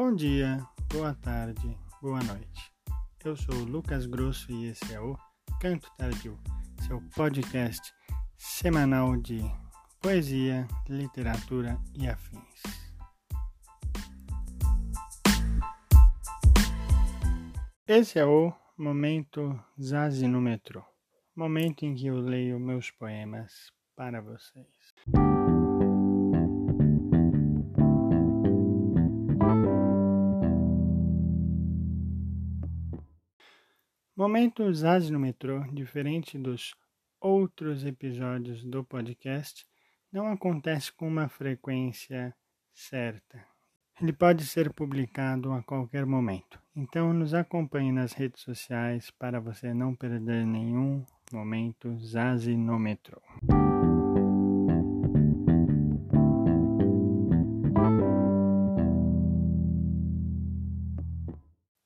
Bom dia, boa tarde, boa noite. Eu sou o Lucas Grosso e esse é o Canto Tardio, seu podcast semanal de poesia, literatura e afins. Esse é o momento Zazi no metrô, momento em que eu leio meus poemas para vocês. Momento Zaz no metrô, diferente dos outros episódios do podcast, não acontece com uma frequência certa. Ele pode ser publicado a qualquer momento. Então nos acompanhe nas redes sociais para você não perder nenhum momento Zazi no metrô.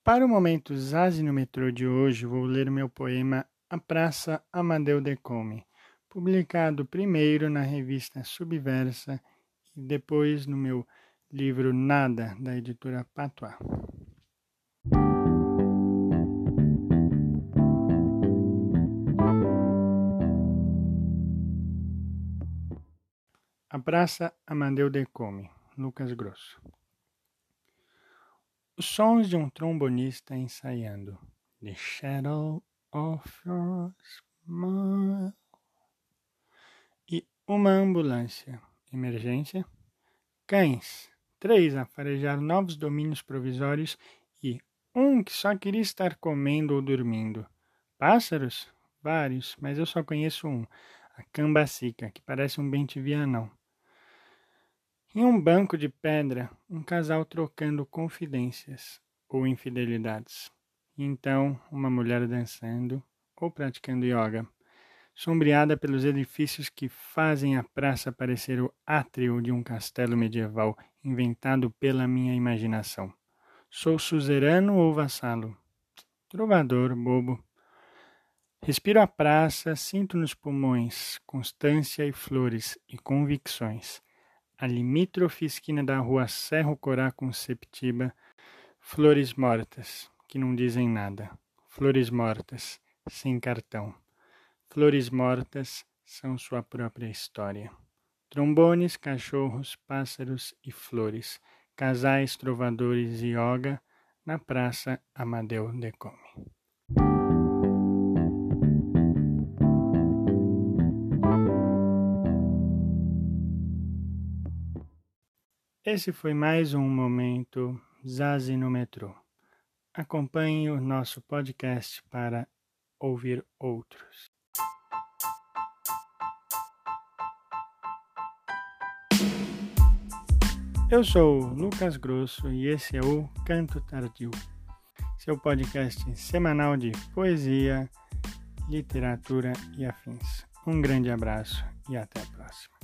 Para o momento Zazi no metrô de hoje, vou ler meu poema A Praça Amadeu Decome, publicado primeiro na revista Subversa e depois no meu livro Nada, da editora Patois. A Praça Amadeu Decome, Lucas Grosso. Os sons de um trombonista ensaiando. The shadow of your smile. E uma ambulância. Emergência. Cães. Três a farejar novos domínios provisórios e um que só queria estar comendo ou dormindo. Pássaros? Vários, mas eu só conheço um. A cambacica, que parece um bentivianão. Em um banco de pedra, um casal trocando confidências ou infidelidades. E então, uma mulher dançando ou praticando yoga, sombreada pelos edifícios que fazem a praça parecer o átrio de um castelo medieval inventado pela minha imaginação. Sou suzerano ou vassalo? Trovador, bobo. Respiro a praça, sinto nos pulmões constância e flores e convicções a limítrofe esquina da rua Serro Corá com Septiba, flores mortas, que não dizem nada. Flores mortas, sem cartão. Flores mortas são sua própria história. Trombones, cachorros, pássaros e flores, casais, trovadores e yoga na Praça Amadeu Decome. Esse foi mais um momento Zazi no metrô. Acompanhe o nosso podcast para ouvir outros. Eu sou Lucas Grosso e esse é o Canto Tardio, seu podcast semanal de poesia, literatura e afins. Um grande abraço e até a próxima.